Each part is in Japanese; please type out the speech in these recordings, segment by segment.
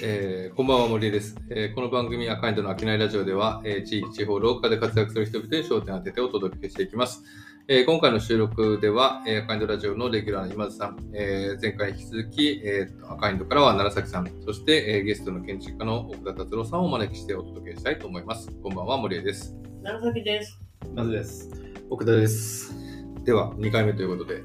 えーこんばんは森江です、えーこの番組アカインドの商いラジオでは、えー地域地方ローカルで活躍する人々に焦点を当ててお届けしていきます、えー今回の収録では、えーアカインドラジオのレギュラーの今津さん、えー前回に引き続き、えーとアカインドからは楢崎さんそして、えーゲストの建築家の奥田達郎さんをお招きしてお届けしたいと思いますこんばんは森江です長崎です。まずです。奥田です。では2回目ということで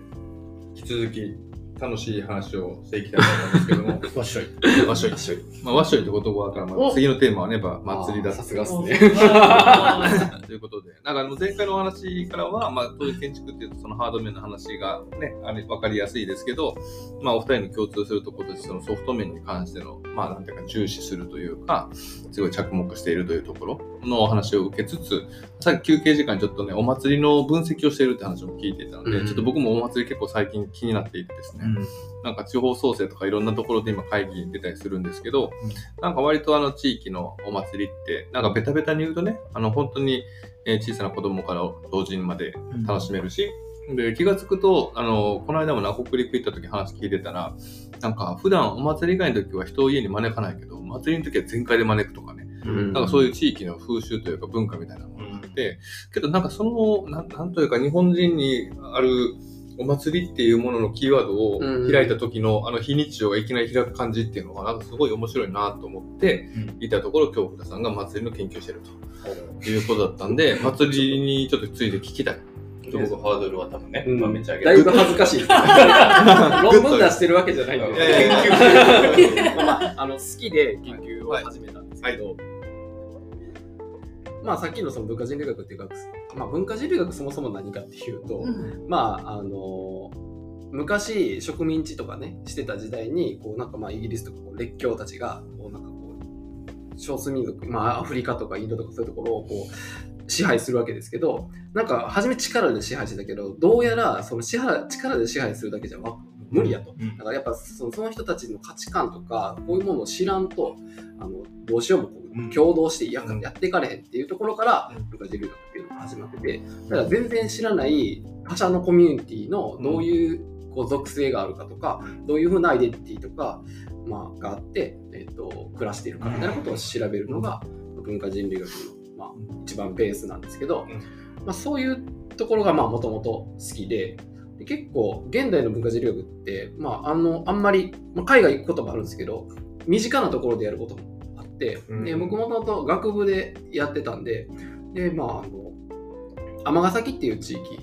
引き続き楽しい話をしていきたいと思うんですけども。わっしょい。わっしょい。まあ、わっしょいって言葉から、まあ、次のテーマはね、やっぱ祭りださすがっすね。ということで、なんかあの前回のお話からは、まあ、当然建築っていうとそのハード面の話がね、あれ分かりやすいですけど、まあ、お二人の共通するところとして、そのソフト面に関しての、まあ、なんていうか、重視するというか、すごい着目しているというところのお話を受けつつ、さっき休憩時間にちょっとね、お祭りの分析をしているって話も聞いていたので、うん。ちょっと僕もお祭り結構最近気になっていてですね、なんか地方創生とかいろんなところで今会議に出たりするんですけど、なんか割とあの地域のお祭りって、なんかベタベタに言うとね、あの本当にえー小さな子供から老人まで楽しめるし、で気がつくと、あの、この間もな、北陸行った時話聞いてたら、なんか普段お祭り以外の時は人を家に招かないけど、お祭りの時は全開で招くとかね、うんなんかそういう地域の風習というか文化みたいなものがあって、けどなんかその、なんなんというか日本人にあるお祭りっていうもののキーワードをうん。開いた時のあの非日常がいきなり開く感じっていうのがなんかすごい面白いなと思っていたところ、今日福田さんが祭りの研究してると。いうことだったんで、祭りにちょっとついて聞きたい。ちょっと僕ハードルは多分ね、うん。まあめっちゃ上げだいぶ恥ずかしい。です。論文出してるわけじゃないんで、まあ、あの好きで研究を始めたんですけど、まあさっきのその文化人類学っていう学、まあ文化人類学そもそも何かっていうと、まああの昔植民地とかねしてた時代にこうなんかまあイギリスとかこう列強たちがこうなんかこう少数民族、まあ、アフリカとかインドとかそういうところをこう支配するわけですけどなんか初め力で支配してたけどどうやらその支配力で支配するだけじゃわ無理やと。うんだからやっぱそのその人たちの価値観とかこういうものを知らんとあのどうしようもこううん共同してや,、っていかれへんっていうところからうん。文化人類学っていうのが始まっててだから全然知らない他者のコミュニティのどういうこう属性があるかとか、どういうふうなアイデンティティとか、まあ、があって、えっと暮らしているかみたいなことを調べるのが文化人類学の、まあ、一番ベースなんですけど、まあ、そういうところがもともと好きでで結構現代の文化人類学って、まあ、あのあんまり、まあ、海外行くこともあるんですけど身近なところでやることもで僕もともと学部でやってたんでで、まあ、あの尼崎っていう地域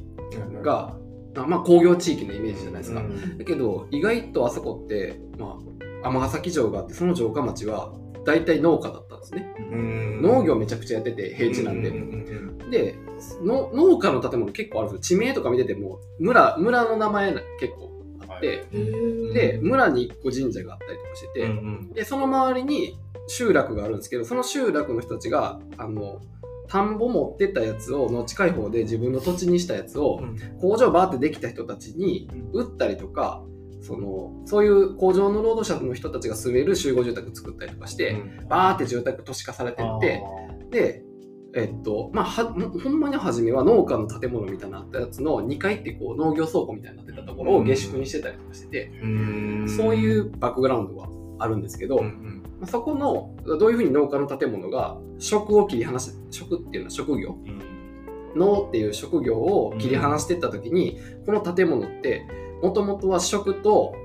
が、あまあ、工業地域のイメージじゃないですか。だけど意外とあそこって、まあ、尼崎城があってその城下町は大体農家だったんですね。農業めちゃくちゃやってて平地なんで。での農家の建物結構あるんですよ。地名とか見てても村村の名前結構。あって、で村に一個神社があったりとかしてて、でその周りに集落があるんですけどその集落の人たちがあの田んぼ持ってたやつをの近い方で自分の土地にしたやつを、工場バーってできた人たちに売ったりとかそのそういう工場の労働者の人たちが住める集合住宅作ったりとかして、バーって住宅都市化されてってでえっとまあはほんまに初めは農家の建物みたいなのあったやつの2階ってこう農業倉庫みたいになってたところを下宿にしてたりとかしてて、そういうバックグラウンドはあるんですけど、まあそこのどういうふうに農家の建物が職を切り離し職っていうのは職業？農っていう職業を切り離していった時に、この建物ってもともとは職と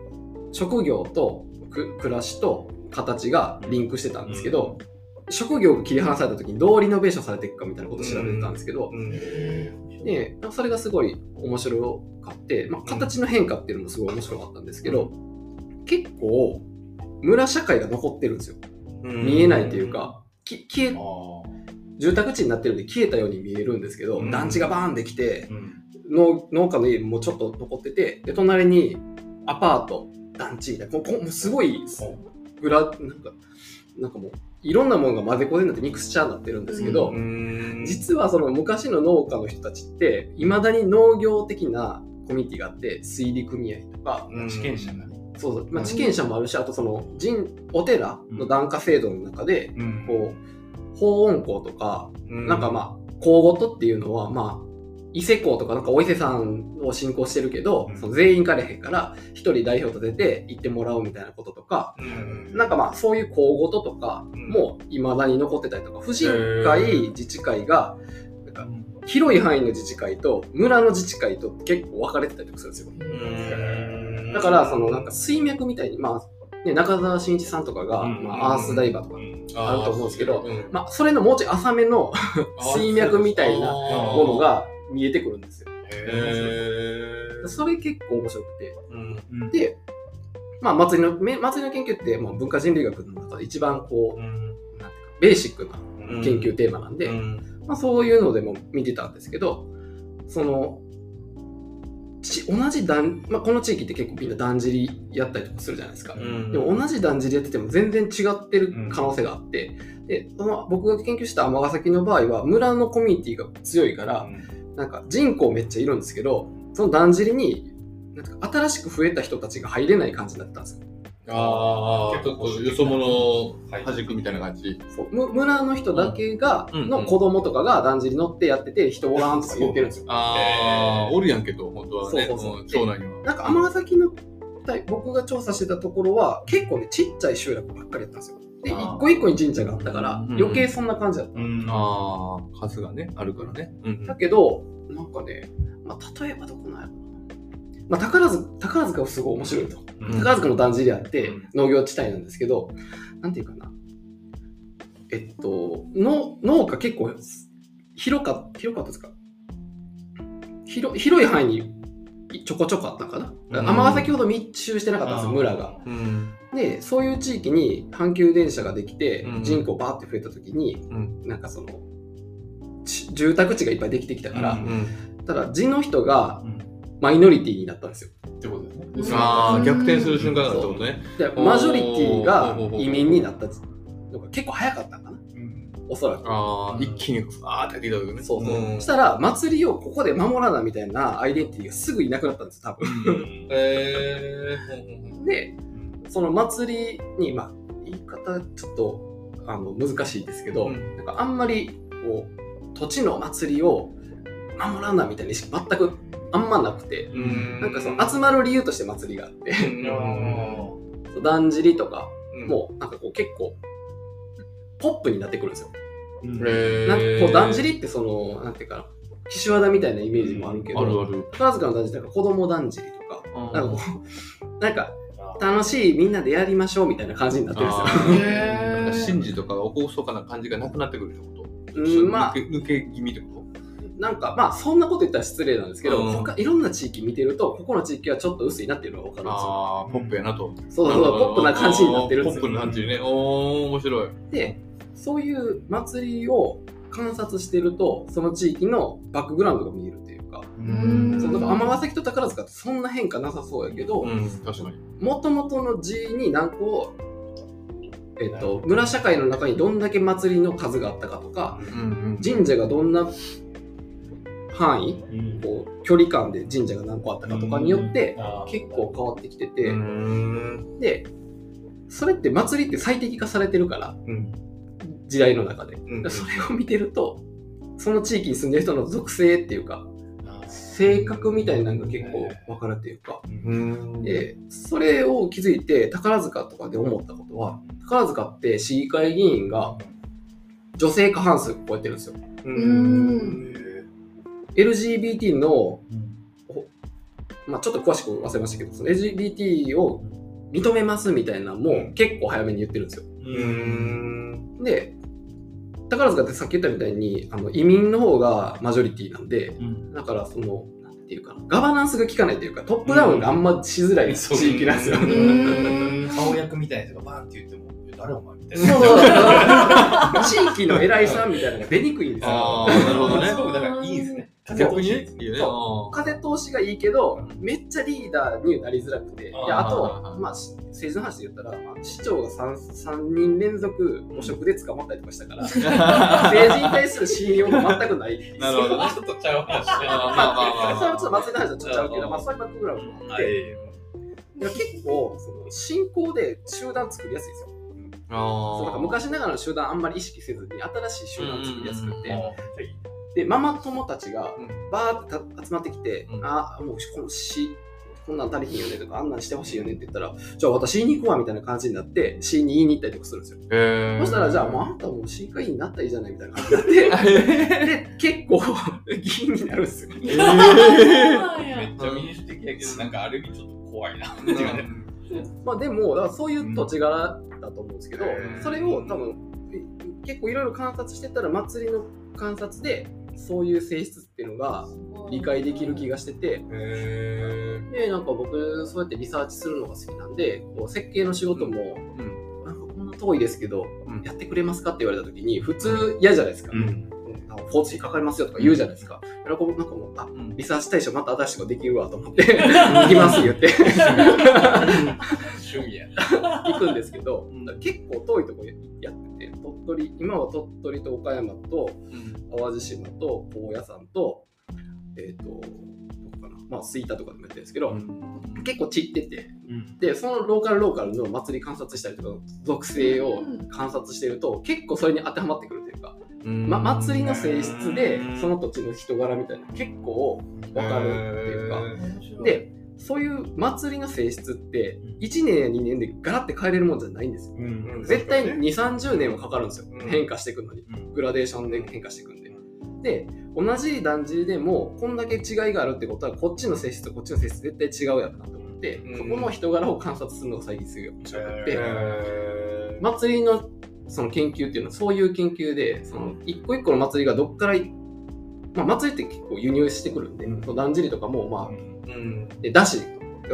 職業とく暮らしと形がリンクしてたんですけど、職業が切り離された時にどうリノベーションされていくかみたいなことを調べてたんですけど、でそれがすごい面白かって、まあ、形の変化っていうのもすごい面白かったんですけど、結構村社会が残ってるんですよ。見えないというか、き消え住宅地になってるんで消えたように見えるんですけど、うん。団地がバーンできて農農家の家もちょっと残っててで隣にアパート団地みたいなすごい裏なんかなんかもういろんなものが混ぜこぜになってミクスチャーになってるんですけど、実はその昔の農家の人たちっていまだに農業的なコミュニティがあって水利組合とか、地権者がね。そうそう。まあ、地権者もあるしあとその神お寺の檀家制度の中で、こう法音校とか、なんかまあ公ごとっていうのはまあ伊勢港とかなんかお伊勢さんを信仰してるけど、うん。その全員行かれへんから、一人代表立てて行ってもらうみたいなこととか、うん。なんかまあそういう公ごととかうん。も未だに残ってたりとか、婦人会、自治会が、なんか広い範囲の自治会と村の自治会と結構分かれてたりとかするんですよ。うん。だから、そのなんか水脈みたいに、まあ、ね、中澤慎一さんとかが、うん。まあ、アースダイバーとか、あると思うんですけどうん。まあ、それのもうちょい浅めの 水脈みたいなものが見えてくるんですよ。へー。それ結構面白くて。うん。で、まあ、祭りの、め祭りの研究って、まあ、文化人類学の中で一番こう、なんていうか、ベーシックなうん。研究テーマなんで、うん。まあ、そういうのでも見てたんですけど、その、ち同じだん、まあ、この地域って結構みんなだんじりやったりとかするじゃないですか。うん。でも同じだんじりやってても全然違ってる可能性があって、でその僕が研究した尼崎の場合は村のコミュニティが強いから、なんか人口めっちゃいるんですけど、そのだんじりになんか新しく増えた人たちが入れない感じだったんですよ。ああ、ちょっとよそ者を弾くみたいな感じ。そうむ村の人だけが、うんの子供とかがだんじり乗ってやってて人おらんとか言ってるんですよ。ああ、おるやんけど、本当はね、そうそうそうん町内には。なんか尼崎の僕が調査してたところは結構ねちっちゃい集落ばっかりやったんですよ。で一個一個に神社があったからうん余計そんな感じだった。うんああ、数がね、あるからね。うんだけどなんかね、まあ、例えばどこなんやろな。まあ、宝塚宝塚はすごい面白いと。うん宝塚のだんじりあってうん農業地帯なんですけど、なんていうかな。えっと、の農家結構広か広かったですか？広広い範囲にちょこちょこあったのかなうん尼、崎ほど密集してなかったんですよ、村が。うん。で、そういう地域に阪急電車ができてうん人口バーって増えた時に、うん。なんかその、ち住宅地がいっぱいできてきたから、うんうん。ただ地の人がうんマイノリティになったんですよ。ってことですね。ああ、逆転する瞬間だったってことね。で、マジョリティが移民になったのが結構早かったんかな？うんおそらく。ああ、一気に、あーってやってきた時ね。そうそう。んそしたら、祭りをここで守らなみたいなアイデンティティがすぐいなくなったんですよ、多分。えー。で、その祭りに、まあ、言い方ちょっとあの難しいですけど、うん。なんかあんまりこう土地の祭りを守らなみたいな意識全くあんまなくて、うん。なんかその集まる理由として祭りがあって、うん。だんじりとかうん。もなんかこう結構ポップになってくるんですよ。うんなんかこうだんじりってそのなんていうかな岸和田みたいなイメージもあるけど、あるある。宝塚のだんじりとか子供だんじりとか、なんかこうなんかあ楽しいみんなでやりましょうみたいな感じになってるんですよ。神事とかおこそかな感じがなくなってくるってこと？うんまあ抜け気味ってこなんかまあそんなこと言ったら失礼なんですけど、うん他いろんな地域見てるとここの地域はちょっと薄いなっていうのが分かとるんですよ。ああ、ポップやなと。そうそうそうポップな感じになってるんですよポップ。な感じね。おー、面白い。でそういう祭りを観察してるとその地域のバックグラウンドが見えるっていうか。うんそうだから尼崎と宝塚ってそんな変化なさそうやけどうん、確かに。もともとの寺に何個えっと村社会の中にどんだけ祭りの数があったかとかうんうん。神社がどんな範囲うんこう距離感で神社が何個あったかとかによって結構変わってきてて、うん。でそれって祭りって最適化されてるからうん。時代の中で、うんそれを見てるとその地域に住んでる人の属性っていうか性格みたいなのが結構分かるっていうか、うん。でそれを気づいて宝塚とかで思ったことは宝塚って市議会議員が女性過半数超えてるんですようん。LGBT の、うんまあ、ちょっと詳しく忘れましたけどその LGBT を認めますみたいなのも結構早めに言ってるんですようん。で宝塚ってさっき言ったみたいにあの移民の方がマジョリティなんでうん。だからそのなんていうかなガバナンスが効かないというかトップダウンがあんましづらい地域なんですよ、うん。顔役みたいな人がバーンって言っても、え誰お前みたいそうな。そう。地域の偉いさんみたいなのが出にくいんですよ。なるほどね。すごくだ。からいいですね。逆に？ね。いいよね。そ風通しがいいけどめっちゃリーダーになりづらくて。いやああーと、まあ、し政治の話で言ったら、まあ、市長が 3, 三人連続汚職で捕まったりとかしたから 政治に対する信用が全くない。なるほどね。ちょっとちゃう話。まあまあまあそれはちょっと祭りの話はちょっとちゃうけど、まあ、そういうバックグラウンドもあって、結構その信仰で集団作りやすいですよ。あそうなんか昔ながらの集団あんまり意識せずに新しい集団作りやすくて、うんでママ友たちがうん。バーってた集まってきて、うん。あもうこの詩こんなん足りひんよねとかあんなんしてほしいよねって言ったらじゃあ私言いに行くわみたいな感じになって詩に言いに行ったりとかするんですよ。そしたらじゃあもうあんたもう市会員になったらいいじゃないみたいな感じになってで 結構議員になるんですよ。めっちゃ民主的やけど、なんかある意味ちょっと怖いな。まあでもだからそういう土地柄だと思うんですけど、うん。それを多分え結構いろいろ観察してたら祭りの観察でそういう性質っていうのが理解できる気がしてて。へでなんか僕そうやってリサーチするのが好きなんでこう設計の仕事も、なんかこんな遠いですけど、うん。やってくれますかって言われた時に普通嫌じゃないですか、うん。交通費かかりますよとか言うじゃないですか。だからこうなんかもうあうん。リサーチ対象また新しいのできるわと思って。行きます言って。趣味や。行くんですけどうん。結構遠いとこやってて。鳥取今は鳥取と岡山とうん。淡路島と高野山とえっ、とどこかな。まあ吹田とかでもやってるんですけど、結構散ってて。うん。でそのローカルローカルの祭り観察したりとか属性を観察してると結構それに当てはまってくるというか、うん。ま、祭りの性質でうんその土地の人柄みたいな結構わかるっていうか、でそういう祭りの性質って1年や2年でガラッて変えれるもんじゃないんですよ。うん絶対に2 3 0年はかかるんですよ、うん。変化していくのに。うん。グラデーションで変化していくんで。で同じだんじりでもこんだけ違いがあるってことはこっちの性質とこっちの性質絶対違うやろなと思って、うん。そこの人柄を観察するのが最近すごい面白くて、祭りのその研究っていうのはそういう研究でその一個一個の祭りがどっからい、まあ、祭りって結構輸入してくるんで、うん。だんじりとかもまあうん。でだし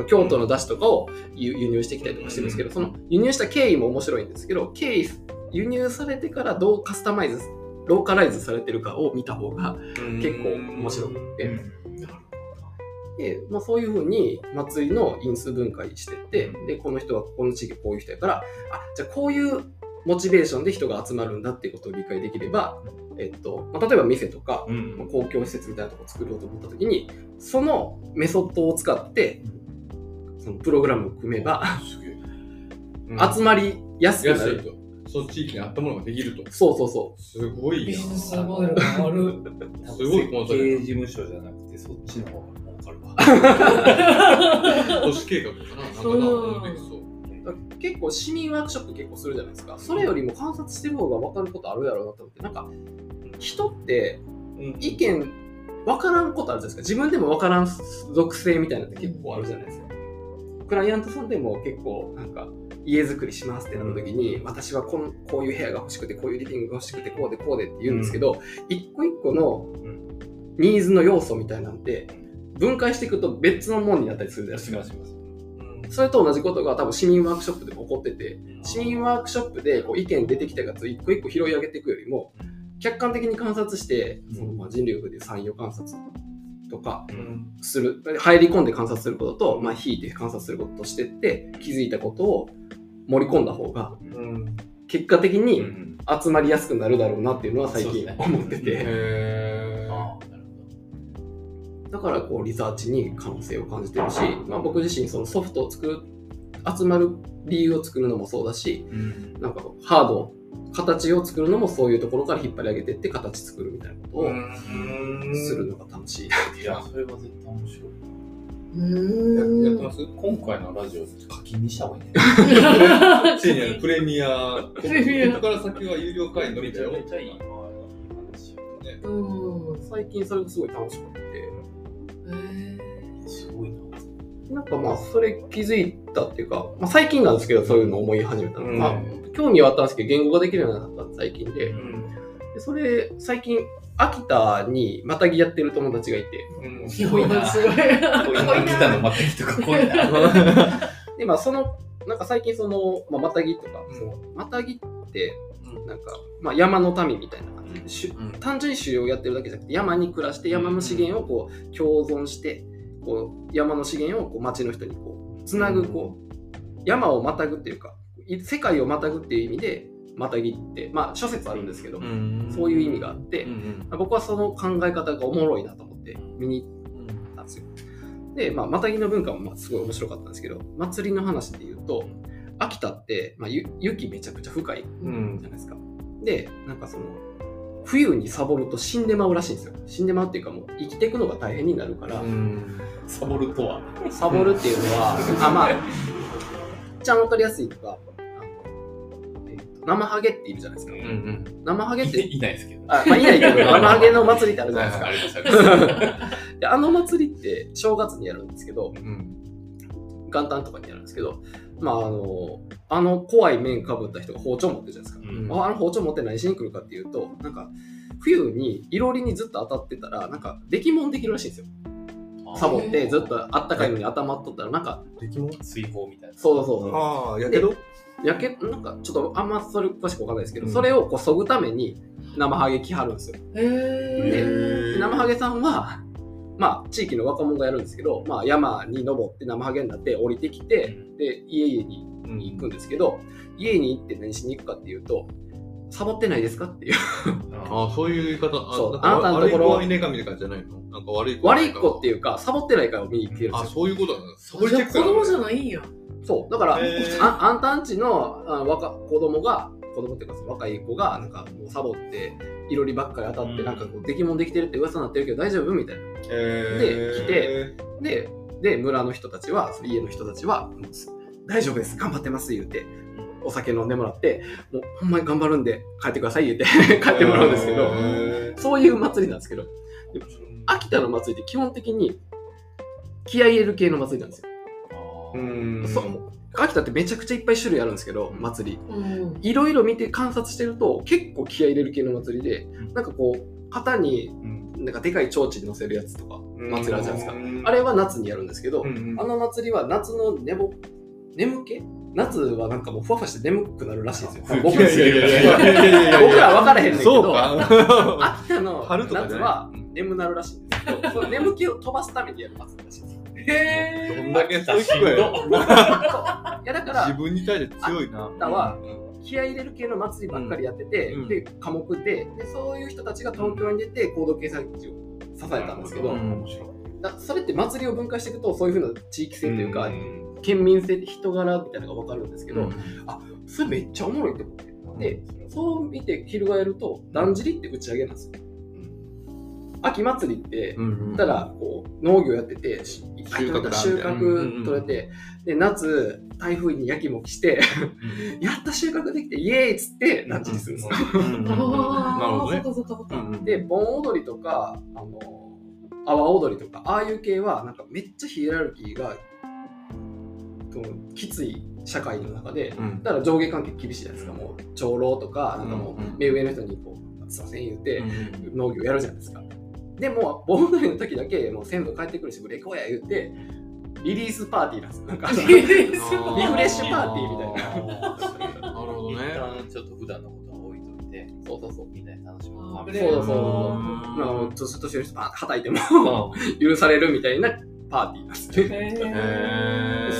京都のだしとかを輸輸入してきたりとかしてるんですけど、その輸入した経緯も面白いんですけど経緯輸入されてからどうカスタマイズローカライズされてるかを見た方が結構面白くて、でまあ、そういうふうに祭りの因数分解してってでこの人はこの地域こういう人やからあじゃあこういうモチベーションで人が集まるんだっていうことを理解できれば、えっとまあ、例えば店とか、うん。まあ公共施設みたいなところを作ろうと思った時にそのメソッドを使ってそのプログラムを組めば集まりやすくなる、と。その地域に合ったものができると。そうそうそすごいビなジネスモデルがある。すごいコンサル経営事務所じゃなくて、そっちの方が儲かるわ。都市計画かな。なんかなそう結構市民ワークショップ結構するじゃないですか。それよりも観察してる方が分かることあるやろうなと思ってなんか人って意見分からんことあるじゃないですか。自分でも分からん属性みたいなのって結構あるじゃないですか、クライアントさんでも結構なんか家づくりしますってなった時に、私はこのこういう部屋が欲しくてこういうリビングが欲しくてこうでこうでって言うんですけど、一個一個のニーズの要素みたいなんて分解していくと別のものになったりするじゃないですか。それと同じことが多分市民ワークショップでも起こってて市民ワークショップでこう意見出てきたやつを一個一個拾い上げていくよりも客観的に観察してそのまあ人類学で産業観察とかする。入り込んで観察することと、まあ、引いて観察することとしてって気づいたことを盛り込んだ方が結果的に集まりやすくなるだろうなっていうのは最近思ってて、だからこうリサーチに可能性を感じてるし、まあ、僕自身そのソフトを作る集まる理由を作るのもそうだしなんかハード形を作るのもそういうところから引っ張り上げてって形作るみたいなことをするのが楽しい。いういや、それは絶対面白い。うーん。やってます？今回のラジオ課金にした方がいいね。ついにあのプレミアプレミア。ここから先は有料会員のみだよ。めちゃめちゃいい。話。うん。最近それがすごい楽しくてへなんかまあそれ気づいたっていうか、まあ、最近なんですけどそういうのを思い始めたの、うん。まあ、興味はあったんですけど言語ができるようになったの最近で。でそれ最近秋田にまたぎやってる友達がいて。ーすごいな。すごい。秋田のまたぎとか濃いな。でまあそのなんか最近その、まあ、またぎとか、うん。そのまたぎってなんか、まあ、山の民みたいな感じで、単純に狩猟をやってるだけじゃなくて山に暮らして山の資源をこう共存してこう山の資源をこう町の人にこうつなぐこう山をまたぐっていうかい世界をまたぐっていう意味でまたぎってまあ諸説あるんですけど、そういう意味があって、僕はその考え方がおもろいなと思って見に行ったんですよ。で、まあ、またぎの文化もまあすごい面白かったんですけど祭りの話で言うと秋田って、まあ、ゆ雪めちゃくちゃ深いじゃないですか。でなんかその冬にサボると死んでまうらしいんですよ死んでまうっていうかもう生きていくのが大変になるから、うん。サボるとは。サボるっていうのは、あまあ一番わかりやすいと生ハゲっているじゃないですか、うんうん。生ハゲっていないですけど。あまあいないけど 生ハゲの祭りってあるじゃないですか。であの祭りって正月にやるんですけどうん。元旦とかにやるんですけどまああのあの怖い面かぶった人が包丁持ってるじゃないですか、うんああの包丁持って何しに来るかっていうとなんか冬にいろりにずっと当たってたらなんか出来物できるらしいんですよサボってずっとあったかいのに頭っとったらなんかできも水泡みたいな。そうそうそう。ああ、やけど？やけなんかちょっとあんまそれ詳しくわかんないですけど、うん。それをこう削ぐために生ハゲ着はるんですよ。で生ハゲさんはまあ地域の若者がやるんですけど、まあ、山に登って生ハゲになって降りてきてで家々に行くんですけど家に行って何しに行くかっていうとサボってないですか？っていう。ああ、そういう言い方。あそう。あなたのところ。悪い子はいねえかみたいな感じじゃないの？なんか悪い子。悪い子っていうかサボってないからを見に来てるんであ、そういうことなんだ。サボりじゃあ子チェック供じゃないんや。そう。だから、へー。ああんたんちのあ若子供が子供っていうかその若い子がなんかもうサボっていろりばっかり当たってうん。なんかこう出来物できてるって噂になってるけど大丈夫みたいな。えで来てでで村の人たちはその家の人たちはもう大丈夫です。頑張ってます言うてお酒飲んでもらってもうほんまに頑張るんで帰ってください言うて帰ってもらうんですけど、へそういう祭りなんですけどで秋田の祭りって基本的に気合い入れる系の祭りなんですよ。そう秋田ってめちゃくちゃいっぱい種類あるんですけど祭り。うん。いろいろ見て観察してると結構気合い入れる系の祭りでなんかこう肩にうん。なんかでかい提灯に乗せるやつとか祭りあるじゃないですか。うん。あれは夏にやるんですけど、あの祭りは夏の寝ぼ眠気夏はなんかもうふわふわして眠くなるらしいんですよ。僕らは分からへんねんけどそうか。秋田の夏は眠なるらしいんですけど、その眠気を飛ばすためにやる祭りらしいんですよ。へどんだけストイックやよ。いやだから自分に対して強いな。秋田は気合い入れる系の祭りばっかりやってて、うんで科目ででそういう人たちが東京に出て行動経済地を支えたんですけど、うん面白い。だそれって祭りを分解していくとそういうふうな地域性というか、うん県民性人柄みたいなのが分かるんですけど、うん。それめっちゃおもろいって思って。でそう見て翻るとだんじりって打ち上げなんですよ。秋祭りってうんうん。たらこう農業やってて収収穫だみたいな。うんうんうん穫取れてで夏台風にやきもきしてやった収穫できてイエーイっつってだんじりするんですよ。なるああ、ほどね。そっ。かそっかそっか。うんうん。で盆踊りとかあの阿波踊りとかああいう系はなんかめっちゃヒエラルキーがきつい社会の中でうん。だから上下関係厳しいじゃないですか。もう長老とかなんかもう目上の人にこうすいません言ってうん農業やるじゃないですか。でも盆踊りの時だけもう先祖帰ってくるしブレイクや言ってリリースパーティーなんですよ。なんか リリフフレッシュパーティーみたいな。なるほどね。一旦ちょっと普段のことを置いといて、そうそうそうみんなで楽しむあー。場そうそうそう。うんなんかもう年年上の人バーッてはたいてもう許されるみたいなパーティーなんですねへへーそれを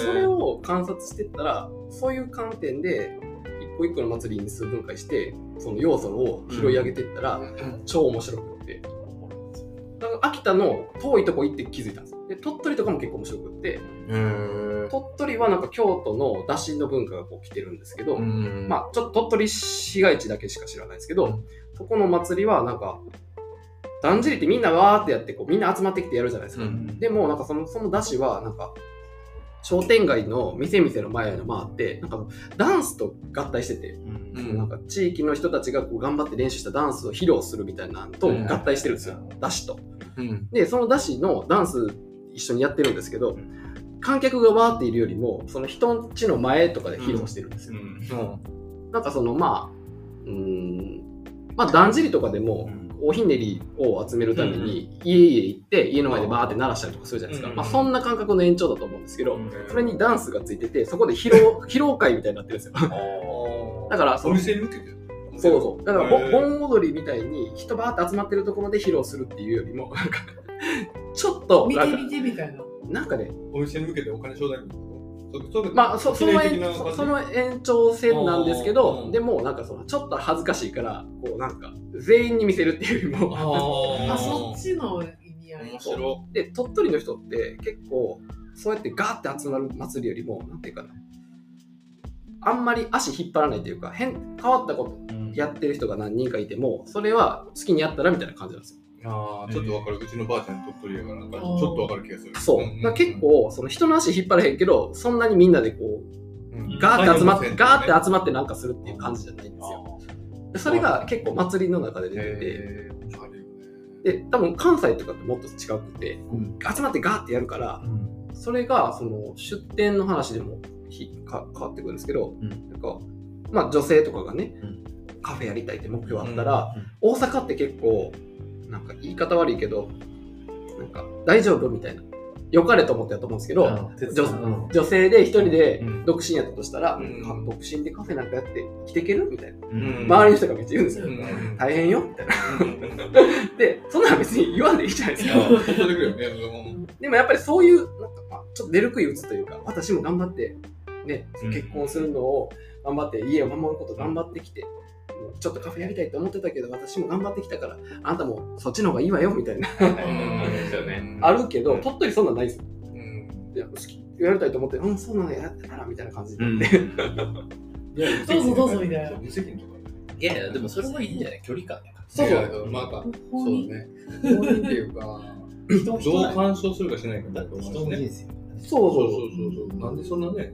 観察してったらそういう観点で一個一個の祭りに数分解してその要素を拾い上げていったら、超面白くって。だから秋田の遠いとこ行って気づいたんですよ。で鳥取とかも結構面白くって。鳥取はなんか京都のだしの文化がこう来てるんですけど、うん。まあちょっと鳥取市街地だけしか知らないですけど、うん。そこの祭りはなんかだんじりってみんなわーってやってこうみんな集まってきてやるじゃないですか、うん。でもなんかそのそのだしはなんか商店街の店々の前の回ってなんかダンスと合体してて、ん。うん。なんか地域の人たちがこう頑張って練習したダンスを披露するみたいなのとうん。合体してるんですよ、だしと。うん。でそのだしのダンス一緒にやってるんですけど観客がわーっているよりもその人んちの前とかで披露してるんですよ。なんかそのまあうーんまあだんじりとかでも、おひねりを集めるために家々行って家の前でバーって鳴らしたりとかするじゃないですか、うんまあ、そんな感覚の延長だと思うんですけど、うんそれにダンスがついててそこで披露 披露会みたいになってるんですよ。だからそおの店に向けて？そうそう。だから盆踊りみたいに人バーって集まってるところで披露するっていうよりもなんかちょっと見て見てみたいな。なんかねお店に向けてお金ちょうだいみたいなまあそその延その延長線なんですけあどー。でもなんかそのちょっと恥ずかしいからこうなんか全員に見せるっていうよりもああ、そっちの意味合い。で鳥取の人って結構そうやってガーって集まる祭りよりもなんていうかな。あんまり足引っ張らないというか変変わったことやってる人が何人かいてもそれは好きにやったらみたいな感じなんですよああ、ちょっとわかる。うちのばあちゃん鳥取やから、なんかちょっとわかる気がする。そう。だ結構その人の足引っ張れへんけどそんなにみんなでこううん、ガーって集まって、うんガーって集まってなんかするっていう感じじゃないんですよ。でそれが結構祭りの中で出てて。で多分関西とかってもっと違くてうん。集まってガーってやるからそれがその出店の話でもひか変わってくるんですけど、うん。なんかまあ女性とかがね、うん。カフェやりたいって目標あったら、大阪って結構なんか言い方悪いけどなんか大丈夫みたいな。良かれと思ってやと思うんですけど、女女性で一人でうん。独身やったとしたら、うん。か独身でカフェなんかやって生きていけるみたいな、うん。周りの人がめっちゃ言うんですよ、うん。大変よみたいな。でそんなの別に言わんでいいじゃないですか。でもやっぱりそういう、なんかまあ、ちょっと出る杭打つというか、私も頑張って、ね、うん結婚するのを頑張って、家を守ること頑張ってきて、ちょっとカフェやりたいと思ってたけど、私も頑張ってきたから、あなたもそっちの方がいいわよ、みたいな、あるけど、鳥取そんなんないですよ。うんいや好きやりたいと思って、うん、そうなのやってたら、みたいな感じになって。どうぞどうぞみたいな無責任とかね。いやいや、でもそれはいいんじゃない？距離感やから。そうまあ、そうね。法人っていうか、人どう人干渉するかしないかだと思人いますね。そうそううそそうそうそう。なんでそんなね、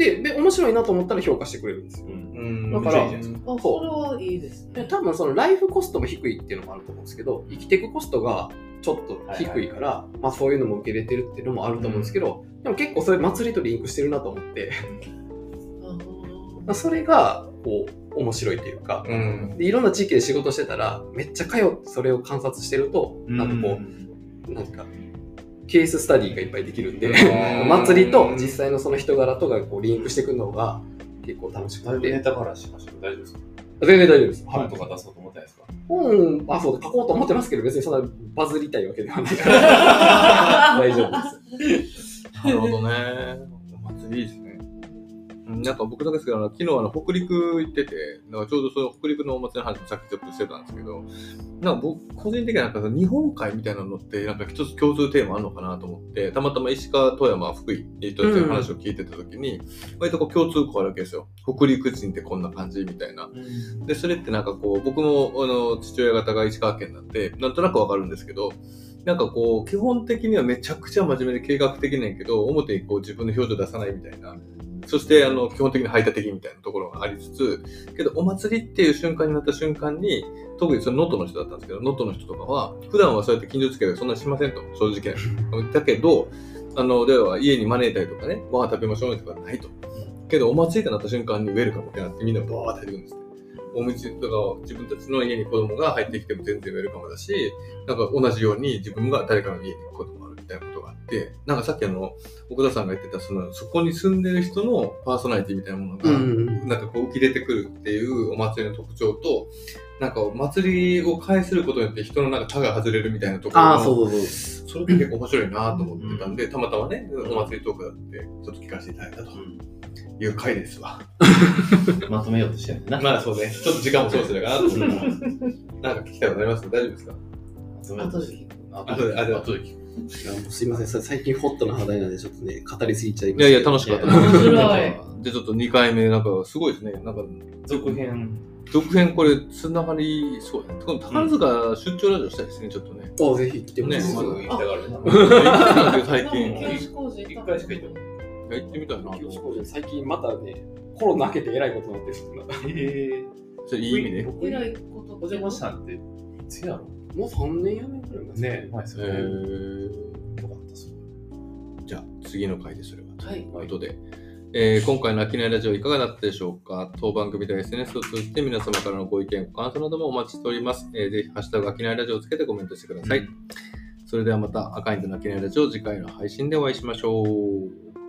でで、面白いなと思ったら評価してくれるんですよ。うん。だからそれはいいですね。で多分そのライフコストも低いっていうのもあると思うんですけど生きていくコストがちょっと低いから、まあ、そういうのも受け入れてるっていうのもあると思うんですけど、でも結構それ祭りとリンクしてるなと思って。あ それがこう面白いというか、うん。でいろんな地域で仕事してたらめっちゃ通ってそれを観察してると、なんかこうなんかケーススタディがいっぱいできるんで、うん 祭りと実際のその人柄とがこうリンクしてくるのが結構楽しくてネタバラシしました大丈夫ですか？全然大丈夫です。本とか出そうと思ってないですか？本、あ、そう、書こうと思ってますけど、別にそんなバズりたいわけではないから。大丈夫です。なるほどね。お祭りいいですね。うんなんか僕だけですけど、昨日あの北陸行ってて、なんかちょうどその北陸のお祭りの話もさっきちょっとしてたんですけど、なんか僕、個人的にはなんかその日本海みたいなのって、なんか一つ共通テーマあるのかなと思って、たまたま石川、富山、福井っていう話を聞いてた時に、割とこう共通項あるわけですよ。北陸人ってこんな感じみたいな。で、それってなんかこう、僕も、あの、父親方が石川県なんで、なんとなくわかるんですけど、なんかこう、基本的にはめちゃくちゃ真面目で計画的なんやけど、表にこう自分の表情出さないみたいな。そして、あの、基本的に排他的みたいなところがありつつ、けど、お祭りっていう瞬間になった瞬間に、特にその能登の人だったんですけど、能登の人とかは、普段はそうやって近所付き合いそんなしませんと、正直な。だけど、あの、では家に招いたりとかね、ご飯食べましょうねとかないと。けど、お祭りってなった瞬間にウェルカムってなってみんなバーって入ってくるんですね。お店とか自分たちの家に子供が入ってきても全然ウェルカムだし、なんか同じように自分が誰かの家に行くこともあるみたいなことがあって、なんかさっきあの、奥田さんが言ってた、その、そこに住んでる人のパーソナリティみたいなものが、ん。なんかこう浮き出てくるっていうお祭りの特徴と、なんかお祭りを介することによって人のなんか他が外れるみたいなところのああ、そうそうそう。それって結構面白いなと思ってたんで、たまたまね、お祭りトークだって、ちょっと聞かせていただいたという回ですわ。まとめようとしてるな。まあそうね、ちょっと時間もそうするかなと思ったら、なんか聞きたいことあります？大丈夫ですか？後で、あ、じゃあ後で聞く。いやもうすいません、最近ホットな話題なんで、ちょっとね、語りすぎちゃいまいやいや、した楽しかったいや面白いじゃあちょっと2回目、なんかすごいですね。なんか、続編。続編これ、つながりそうだね。この宝塚出張ラジオしたいですね、ちょっとね。おぜひ来てほしい。ねすぐ行きたがるな。最で近、も教師工事一回しか行っ行ってみたいな最近またね、コロナ明けてえらいことになってるえ それいい意味で。えらいことお邪魔したんって、いつやろもう3年やめくらい前ね前ですね。ー、よかったっすじゃあ、次の回でそれは。はいということで、えー今回の秋内ラジオいかがだったでしょうか？当番組では SNS を通じて皆様からのご意見、ご感想などもお待ちしております。えーぜひ、ハッシュタグ秋内ラジオをつけてコメントしてください。それではまた赤いんとの秋内ラジオ次回の配信でお会いしましょう。